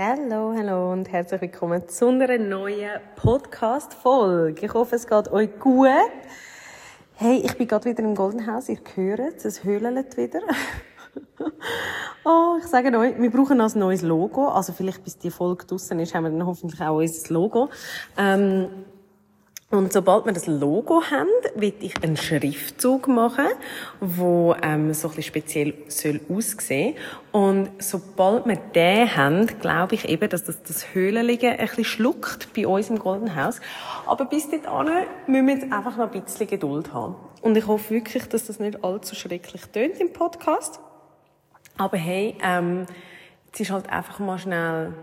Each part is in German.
Hallo, hallo und herzlich willkommen zu einer neuen Podcast-Folge. Ich hoffe, es geht euch gut. Hey, ich bin gerade wieder im Golden House. Ihr hört es, es höhlt wieder. oh, ich sage euch, wir brauchen ein neues Logo. Also vielleicht bis die Folge draussen ist, haben wir dann hoffentlich auch unser Logo. Ähm, und sobald wir das Logo haben, will ich einen Schriftzug machen, wo ähm, so ein bisschen speziell soll aussehen. Und sobald wir den haben, glaube ich eben, dass das, das Höhlenliegen ein bisschen schluckt bei uns im Golden House. Aber bis dahin müssen wir jetzt einfach noch ein bisschen Geduld haben. Und ich hoffe wirklich, dass das nicht allzu schrecklich tönt im Podcast. Aber hey, ähm, es ist halt einfach mal schnell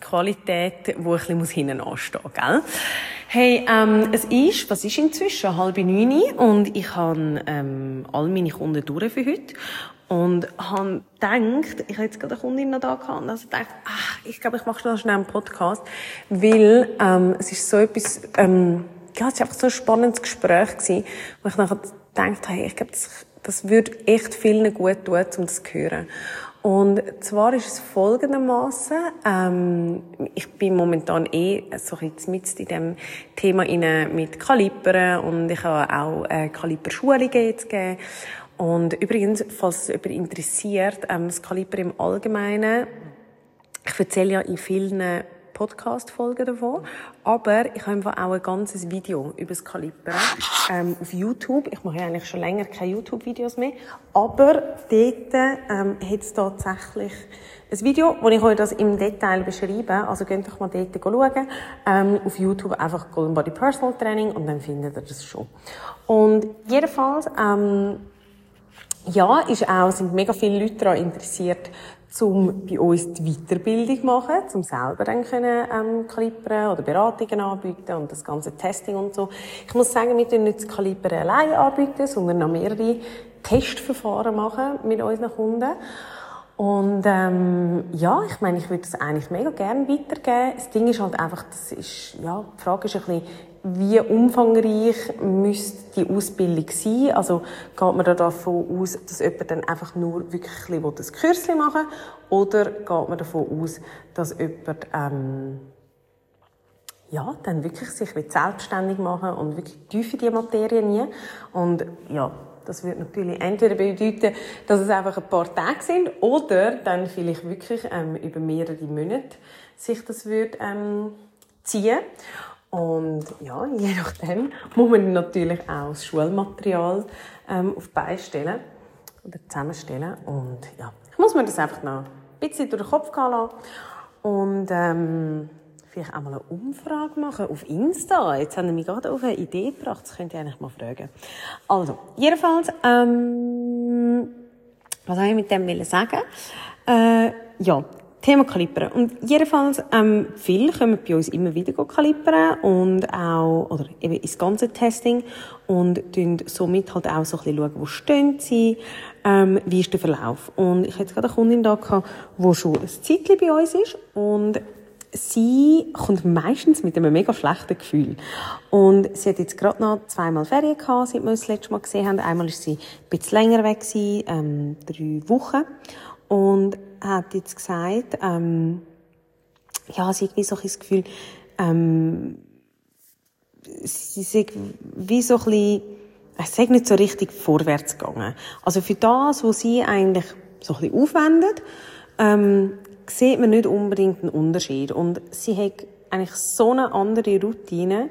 Qualität, wo ein bisschen hinten anstehen muss, gell? Hey, ähm, es ist, was ist inzwischen? Halb neun und ich habe ähm, all meine Kunden durch für heute und habe gedacht, ich habe jetzt gerade eine Kundin noch da gehabt also gedacht, ach, ich glaube, ich mache noch schnell einen Podcast, weil ähm, es ist so etwas, ähm, ja, es ist einfach so ein spannendes Gespräch gewesen, wo ich nachher gedacht habe, ich glaube, das, das würde echt vielen gut tun, um das zu hören. Und zwar ist es folgendermaßen: ähm, ich bin momentan eh so bisschen mit in dem Thema inne mit Kalibern und ich habe auch äh, Kaliberschulungen jetzt gegeben. Und übrigens, falls es jemand interessiert, ähm, das Kaliber im Allgemeinen, ich erzähle ja in vielen Podcast-Folgen davon. Aber ich habe auch ein ganzes Video über das Kaliber ähm, auf YouTube. Ich mache ja eigentlich schon länger keine YouTube-Videos mehr. Aber dort ähm, hat es tatsächlich ein Video, wo ich euch das im Detail beschreibe. Also geht doch mal dort schauen. Ähm, auf YouTube einfach Golden Body Personal Training und dann findet ihr das schon. Und jedenfalls, ähm, ja, ist auch, sind mega viele Leute daran interessiert, um bei uns die Weiterbildung zu machen, um selber dann können, ähm, Kalibern oder Beratungen anbieten und das ganze Testing und so. Ich muss sagen, wir tun nicht das Kalibern allein anbieten, sondern noch mehrere Testverfahren machen mit unseren Kunden. Und ähm, ja, ich meine, ich würde das eigentlich mega gerne weitergeben. Das Ding ist halt einfach, das ist, ja, die Frage ist ein bisschen, wie umfangreich müsste die Ausbildung sein? Also geht man da davon aus, dass jemand dann einfach nur wirklich ein das Kürzchen machen will? Oder geht man davon aus, dass jemand ähm, ja, dann wirklich sich selbstständig machen und wirklich tief in die Materie nie. Und ja, das würde natürlich entweder bedeuten, dass es einfach ein paar Tage sind oder dann vielleicht wirklich ähm, über mehrere Monate sich das würde ähm, ziehen. Und ja, je nachdem muss man natürlich auch das Schulmaterial ähm, auf die Beine stellen oder zusammenstellen. Und ja, ich muss mir das einfach noch ein bisschen durch den Kopf gehen lassen. Und ähm, vielleicht auch mal eine Umfrage machen auf Insta. Jetzt haben wir mich gerade auf eine Idee gebracht. Das könnt ihr eigentlich mal fragen. Also, jedenfalls, ähm, was soll ich mit dem sagen? Äh, ja, Thema Kalibern. Und jedenfalls, ähm, viele kommen bei uns immer wieder kalibern und auch, oder eben ins ganze Testing und tun somit halt auch so ein bisschen schauen, wo stehen sie, ähm, wie ist der Verlauf. Und ich hatte gerade eine Kundin da gehabt, die schon ein Zeitchen bei uns ist und sie kommt meistens mit einem mega schlechten Gefühl. Und sie hat jetzt gerade noch zweimal Ferien gehabt, seit wir uns das letzte Mal gesehen haben. Einmal ist sie ein bisschen länger weg gewesen, ähm, drei Wochen. Und hat jetzt gesagt, ähm, ja, sie hat wie so ein Gefühl, ähm, sie ist wie so ein bisschen, es ist nicht so richtig vorwärts gegangen. Also für das, was sie eigentlich so ein bisschen aufwendet, ähm, sieht man nicht unbedingt einen Unterschied. Und sie hat eigentlich so eine andere Routine,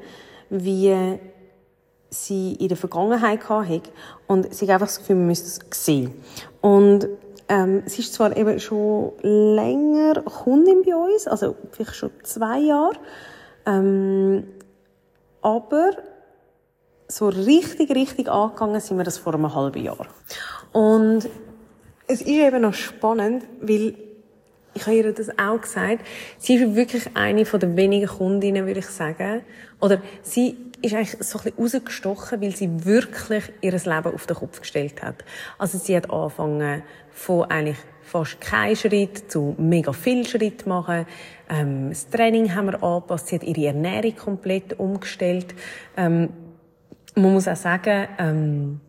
wie sie in der Vergangenheit hatte. Und sie hat einfach das Gefühl, man müsste es sehen. Und ähm, sie ist zwar eben schon länger Kundin bei uns, also vielleicht schon zwei Jahre, ähm, aber so richtig, richtig angegangen sind wir das vor einem halben Jahr. Und es ist eben noch spannend, weil ich habe ihr das auch gesagt, sie ist wirklich eine von den wenigen Kundinnen, würde ich sagen. Oder sie ist eigentlich so ein bisschen rausgestochen, weil sie wirklich ihr Leben auf den Kopf gestellt hat. Also sie hat angefangen von eigentlich fast keinen Schritt zu mega viel Schritt machen. Ähm, das Training haben wir angepasst. Sie hat ihre Ernährung komplett umgestellt. Ähm, man muss auch sagen, ähm,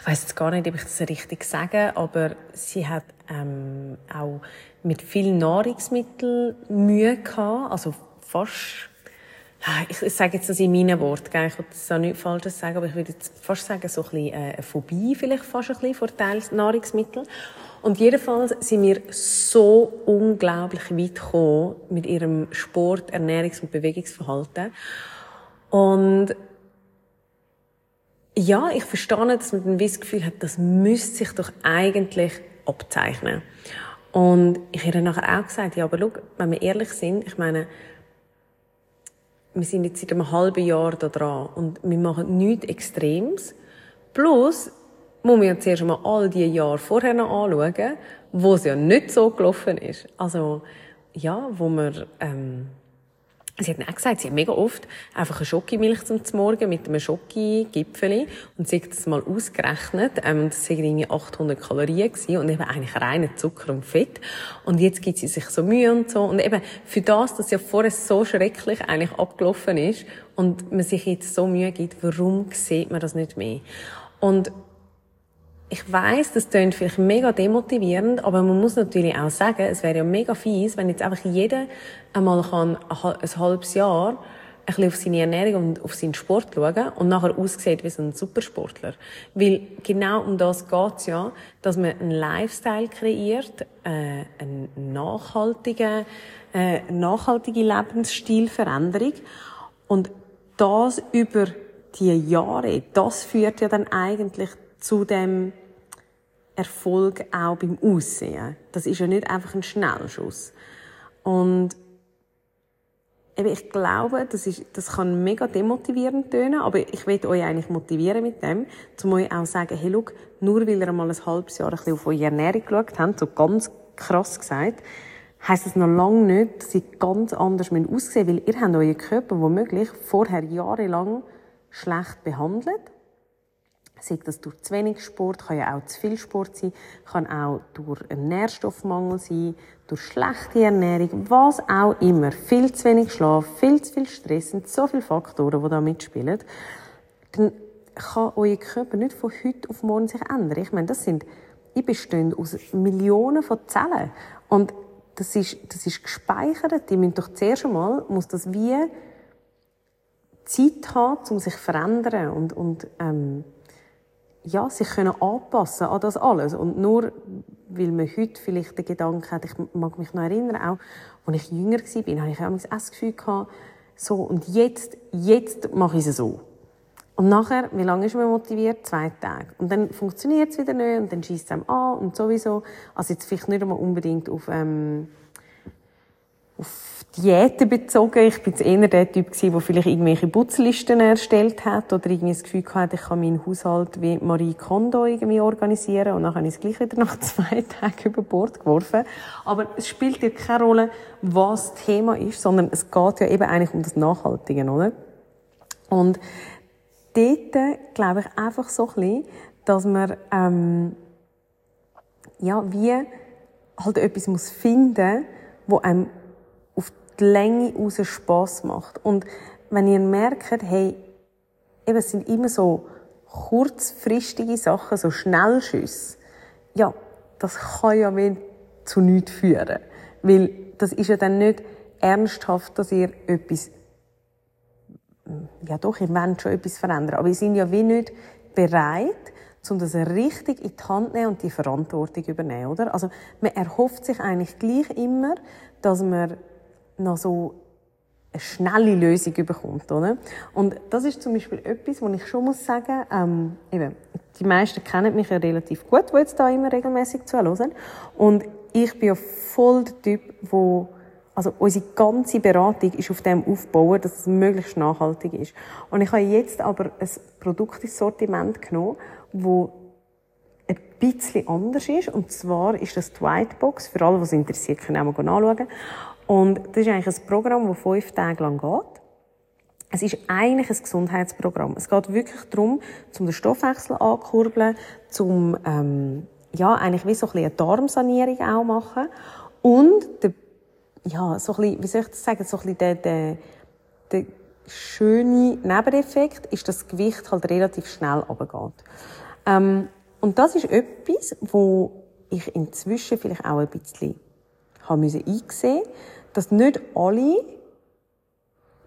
ich weiß jetzt gar nicht, ob ich das richtig sage, aber sie hat ähm, auch mit vielen Nahrungsmitteln Mühe gehabt, also fast ich, ich sage jetzt das in meinen Worten, ich will das auch nicht falsch sagen, aber ich würde jetzt fast sagen, so ein bisschen äh, eine Phobie vielleicht fast ein bisschen vor Nahrungsmitteln. Und jedenfalls sind wir so unglaublich weit gekommen mit ihrem Sport, Ernährungs- und Bewegungsverhalten. Und ja, ich verstehe, dass man dann das Gefühl hat, das müsste sich doch eigentlich abzeichnen. Und ich habe dann nachher auch gesagt, ja, aber schau, wenn wir ehrlich sind, ich meine, wir sind jetzt seit einem halben Jahr da dran und wir machen nichts Extremes. Plus, muss man ja zuerst mal all die Jahre vorher noch anschauen, wo es ja nicht so gelaufen ist. Also, ja, wo man, ähm, Sie hat auch gesagt, sie hat mega oft einfach eine Schokimilch zum Morgen mit einem Schoki-Gipfeli und sie hat das mal ausgerechnet. Ähm, das waren irgendwie 800 Kalorien gewesen und eben eigentlich reiner Zucker und Fett. Und jetzt gibt sie sich so Mühe und so. Und eben für das, dass ja vorher so schrecklich eigentlich abgelaufen ist und man sich jetzt so Mühe gibt, warum sieht man das nicht mehr? Und ich weiß, das klingt vielleicht mega demotivierend, aber man muss natürlich auch sagen, es wäre ja mega fies, wenn jetzt einfach jeder einmal kann ein halbes Jahr ein bisschen auf seine Ernährung und auf seinen Sport schauen und nachher aussieht wie so ein Supersportler. Weil genau um das geht's ja, dass man einen Lifestyle kreiert, äh, eine nachhaltige, äh, nachhaltige Lebensstilveränderung und das über die Jahre, das führt ja dann eigentlich zu dem Erfolg auch beim Aussehen. Das ist ja nicht einfach ein Schnellschuss. Und eben, ich glaube, das, ist, das kann mega demotivierend tönen, aber ich will euch eigentlich motivieren mit dem, um euch auch sagen, hey, look, nur weil ihr mal ein halbes Jahr ein bisschen auf eure Ernährung geschaut habt, so ganz krass gesagt, heisst das noch lange nicht, dass ihr ganz anders aussehen müsst, weil ihr habt euren Körper womöglich vorher jahrelang schlecht behandelt Sei das durch zu wenig Sport, kann ja auch zu viel Sport sein, kann auch durch einen Nährstoffmangel sein, durch schlechte Ernährung, was auch immer. Viel zu wenig Schlaf, viel zu viel Stress, sind so viele Faktoren, die da mitspielen. Dann kann euer Körper nicht von heute auf morgen sich ändern. Ich meine, das sind, ich bestehe aus Millionen von Zellen. Und das ist, das ist gespeichert. Die müssen doch zuerst einmal, muss das wie Zeit haben, um sich zu verändern und, und ähm, ja, sich können anpassen an das alles. Und nur, weil man heute vielleicht den Gedanken hat, ich mag mich noch erinnern, auch, als ich jünger war, habe ich auch das Gefühl gehabt, so, und jetzt, jetzt mache ich es so. Und nachher, wie lange ist man motiviert? Zwei Tage. Und dann funktioniert es wieder nicht, und dann schießt es einem an, und sowieso. Also jetzt vielleicht nicht einmal unbedingt auf, ähm, auf Diäten bezogen. Ich bin eher der Typ gewesen, der vielleicht irgendwelche Putzlisten erstellt hat oder irgendwie das Gefühl hatte, ich kann meinen Haushalt wie Marie Kondo irgendwie organisieren und dann habe ich es gleich wieder nach zwei Tagen über Bord geworfen. Aber es spielt ja keine Rolle, was Thema ist, sondern es geht ja eben eigentlich um das Nachhaltige, oder? Und dort glaube ich einfach so ein bisschen, dass man, ähm, ja, wie halt etwas muss finden, wo einem die Länge raus Spass macht. Und wenn ihr merkt, hey, eben, es sind immer so kurzfristige Sachen, so Schnellschüsse, ja, das kann ja wie zu nichts führen. Weil das ist ja dann nicht ernsthaft, dass ihr etwas, ja doch, ihr wollt schon etwas verändern, aber ihr seid ja wie nicht bereit, um das richtig in die Hand nehmen und die Verantwortung übernehmen, oder? Also, man erhofft sich eigentlich gleich immer, dass man noch so eine schnelle Lösung bekommt, oder? Und das ist zum Beispiel etwas, wo ich schon muss sagen, ähm, eben, die meisten kennen mich ja relativ gut, die jetzt da immer regelmäßig zuhören. Und ich bin ja voll der Typ, wo also unsere ganze Beratung ist auf dem aufbauen, dass es möglichst nachhaltig ist. Und ich habe jetzt aber ein Produkt ins Sortiment genommen, wo ein bisschen anders ist. Und zwar ist das die Whitebox. Für alle, was interessiert, können auch mal nachschauen. Und das ist eigentlich ein Programm, das fünf Tage lang geht. Es ist eigentlich ein Gesundheitsprogramm. Es geht wirklich darum, zum den Stoffwechsel ankurbeln, zum, ähm, ja, eigentlich wie so ein bisschen eine Darmsanierung auch machen. Und der, ja, so ein bisschen, wie soll ich das sagen, so ein bisschen der, der, der schöne Nebeneffekt ist, dass das Gewicht halt relativ schnell runtergeht. Ähm, und das ist etwas, wo ich inzwischen vielleicht auch ein bisschen haben müssen einsehen, dass nicht alle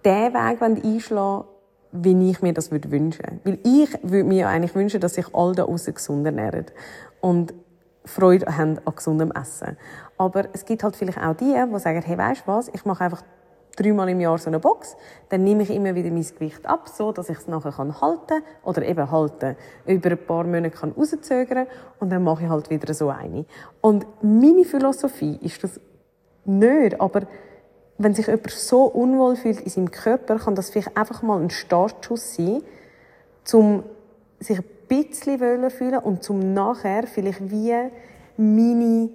den Weg einschlagen wie ich mir das würde. Weil ich würde mir eigentlich wünschen, dass sich alle da draussen gesund ernähren. Und Freude haben an gesundem Essen. Aber es gibt halt vielleicht auch die, die sagen, hey, du was, ich mache einfach dreimal im Jahr so eine Box, dann nehme ich immer wieder mein Gewicht ab, so dass ich es nachher kann halten oder eben halten, über ein paar Monate kann rauszögern und dann mache ich halt wieder so eine. Und meine Philosophie ist das nicht, aber wenn sich jemand so unwohl fühlt in seinem Körper, kann das vielleicht einfach mal ein Startschuss sein, um sich ein bisschen wohler fühlen und zum nachher vielleicht wie meine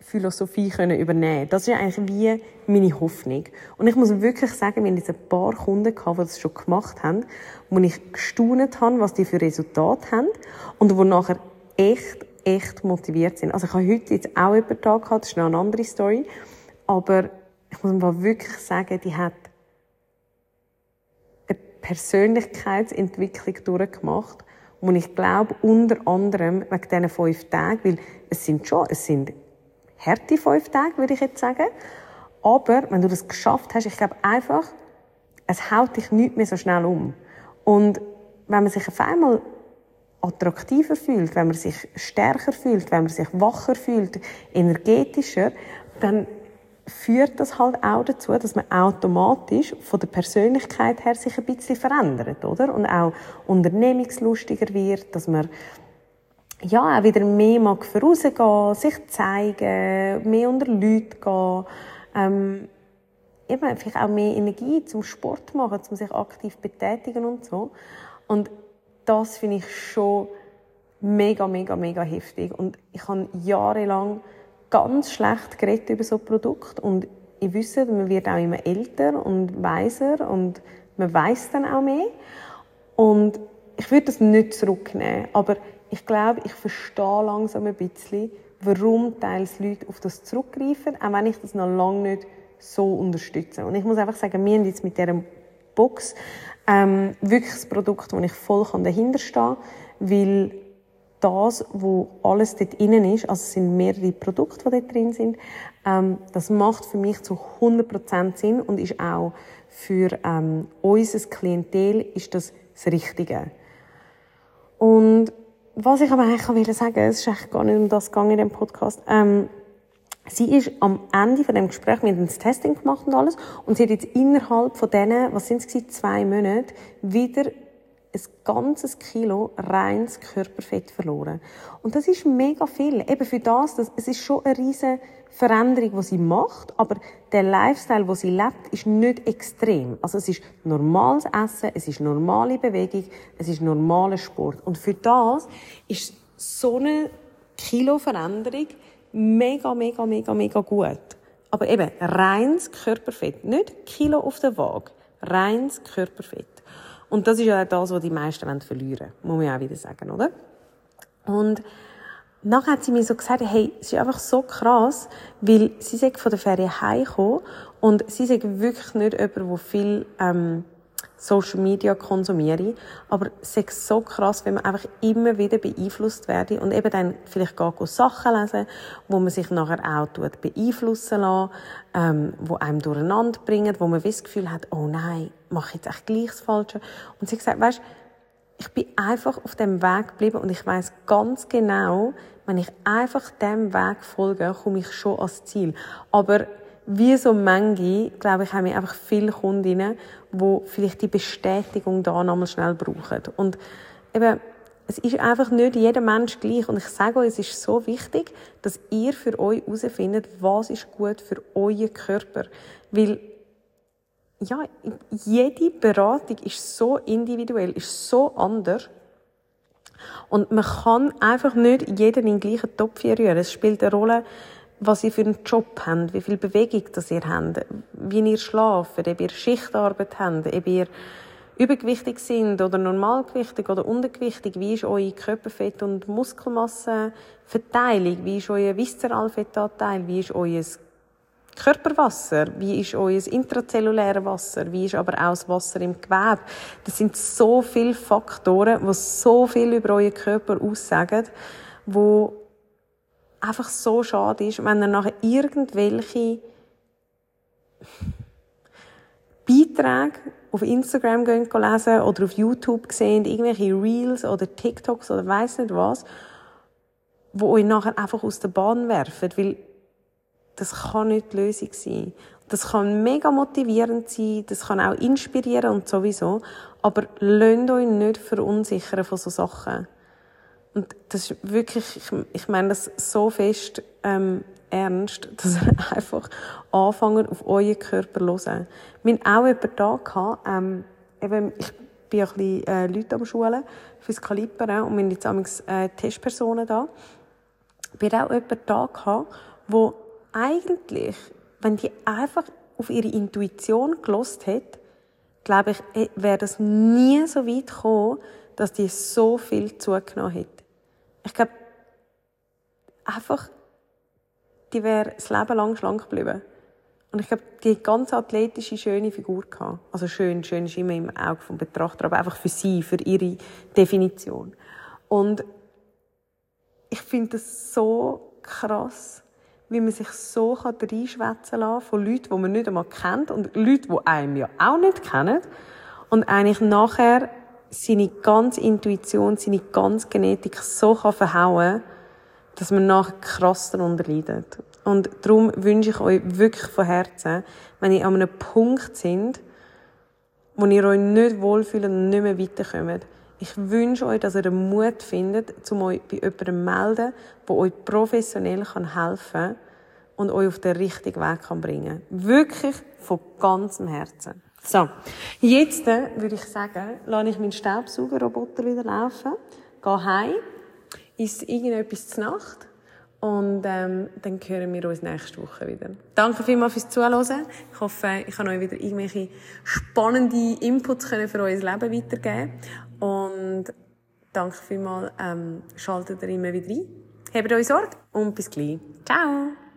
Philosophie können übernehmen. Das ist eigentlich wie meine Hoffnung. Und ich muss wirklich sagen, wir haben jetzt ein paar Kunden gehabt, die das schon gemacht haben, wo ich gestaunt habe, was die für Resultate haben und wo nachher echt, echt motiviert sind. Also ich habe heute jetzt auch jemanden da gehabt, das ist noch eine andere Story, aber ich muss mal wirklich sagen, die hat eine Persönlichkeitsentwicklung durchgemacht, und ich glaube, unter anderem wegen diesen fünf Tagen, weil es sind schon, es sind harte fünf Tage, würde ich jetzt sagen. Aber wenn du das geschafft hast, ich glaube einfach, es haut dich nicht mehr so schnell um. Und wenn man sich auf einmal attraktiver fühlt, wenn man sich stärker fühlt, wenn man sich wacher fühlt, energetischer, dann führt das halt auch dazu, dass man automatisch von der Persönlichkeit her sich ein bisschen verändert, oder? Und auch unternehmungslustiger wird, dass man ja, auch wieder mehr mag vorausgehen, sich zeigen, mehr unter Leute gehen, ähm, eben vielleicht auch mehr Energie zum Sport machen, zum sich aktiv betätigen und so. Und das finde ich schon mega, mega, mega heftig. Und ich habe jahrelang ganz schlecht geredet über so Produkt und ich wüsste, man wird auch immer älter und weiser und man weiß dann auch mehr. Und ich würde das nicht zurücknehmen, aber ich glaube, ich verstehe langsam ein bisschen, warum teils Leute auf das zurückgreifen, auch wenn ich das noch lange nicht so unterstütze. Und ich muss einfach sagen, wir haben jetzt mit dieser Box ähm, wirklich das Produkt, wo ich voll dahinter stehe, weil das, wo alles dort drin ist, also es sind mehrere Produkte, die dort drin sind, ähm, das macht für mich zu 100% Sinn und ist auch für ähm, unser Klientel ist das das Richtige. Und was ich aber eigentlich sagen, es ist eigentlich gar nicht um das gegangen in dem Podcast. Ähm, sie ist am Ende von dem Gespräch, wir haben das Testing gemacht und alles, und sie hat jetzt innerhalb von denen, was sind es zwei Monate, wieder ein ganzes Kilo reines Körperfett verloren. Und das ist mega viel. Eben für das, das es ist schon eine riesige Veränderung, die sie macht, aber der Lifestyle, den sie lebt, ist nicht extrem. Also es ist normales Essen, es ist normale Bewegung, es ist normaler Sport. Und für das ist so eine Kilo-Veränderung mega, mega, mega, mega gut. Aber eben, reines Körperfett. Nicht Kilo auf der Waage. Reines Körperfett. Und das ist ja auch das, was die meisten verlieren wollen. Muss man auch wieder sagen, oder? Und nachher hat sie mir so gesagt, hey, es ist einfach so krass, weil sie sagt von der Ferien heimgekommen und sie sagt wirklich nicht jemand, der viel ähm, Social Media konsumiere, aber es ist so krass, wenn man einfach immer wieder beeinflusst werde und eben dann vielleicht gar Sachen lesen, wo man sich nachher auch beeinflussen lässt, ähm, wo einem durcheinander bringen, wo man das Gefühl hat, oh nein, mache ich jetzt echt gleich das Falsche. Und sie hat gesagt, weißt, ich bin einfach auf dem Weg geblieben und ich weiß ganz genau, wenn ich einfach dem Weg folge, komme ich schon ans Ziel. Aber wie so manche, glaube ich, haben wir einfach viele Kundinnen, die vielleicht die Bestätigung da nochmal schnell brauchen. Und eben, es ist einfach nicht jeder Mensch gleich. Und ich sage euch, es ist so wichtig, dass ihr für euch herausfindet, was ist gut für euren Körper. Weil, ja, jede Beratung ist so individuell, ist so anders. Und man kann einfach nicht jeden in den gleichen Topf rühren. Es spielt eine Rolle, was ihr für einen Job habt, wie viel Bewegung das ihr habt, wie ihr schlaft, ob ihr Schichtarbeit habt, ob ihr übergewichtig sind oder normalgewichtig oder untergewichtig, wie ist eure Körperfett- und Muskelmasseverteilung, wie ist euer Viszeralfettanteil, wie ist euer Körperwasser? Wie ist euer intrazelluläres Wasser? Wie ist aber auch das Wasser im Gewebe? Das sind so viele Faktoren, die so viel über euren Körper aussagen, wo einfach so schade ist, wenn ihr nachher irgendwelche Beiträge auf Instagram gehen lesen oder auf YouTube sehen, irgendwelche Reels oder TikToks oder weiß nicht was, wo euch nachher einfach aus der Bahn werfen, weil das kann nicht die Lösung sein. Das kann mega motivierend sein, das kann auch inspirieren und sowieso, aber lasst euch nicht verunsichern von so Sachen. Und das ist wirklich, ich, ich meine das so fest ähm, ernst, dass ihr einfach anfangen auf euren Körper zu hören. Wir hatten auch jemanden da, gehabt, ähm, eben, ich bin ein bisschen äh, Leute am Schulen fürs Kaliber und wir haben jetzt amigs, äh, Testpersonen da. Wir hatten auch jemanden da, gehabt, wo eigentlich, wenn die einfach auf ihre Intuition gelost hätte, glaube ich, äh, wäre das nie so weit gekommen, dass die so viel zugenommen hätte. Ich glaube, einfach, die wäre das Leben lang schlank geblieben. Und ich glaube, die ganz athletische, schöne Figur gehabt. Also schön, schön ist immer im Auge vom Betrachter, aber einfach für sie, für ihre Definition. Und ich finde das so krass, wie man sich so reinschwätzen kann von Leuten, die man nicht einmal kennt und Leuten, die einem ja auch nicht kennen. Und eigentlich nachher seine ganze Intuition, seine ganze Genetik so kann verhauen dass man nachher krass darunter leidet. Und darum wünsche ich euch wirklich von Herzen, wenn ihr an einem Punkt sind, wo ihr euch nicht wohlfühlt und nicht mehr weiterkommt, ich wünsche euch, dass ihr den Mut findet, um euch bei jemandem zu melden, der euch professionell helfen kann und euch auf den richtigen Weg bringen kann. Wirklich von ganzem Herzen. So, jetzt äh, würde ich sagen, lasse ich meinen Staubsaugerroboter wieder laufen, gehe heim, ist irgendetwas zur Nacht und ähm, dann hören wir uns nächste Woche wieder. Danke vielmals fürs Zuhören. Ich hoffe, ich kann euch wieder irgendwelche spannende Inputs können für euer Leben weitergeben. Und danke vielmals, ähm, schaltet ihr immer wieder ein. Habt euch Sorge und bis gleich. Ciao!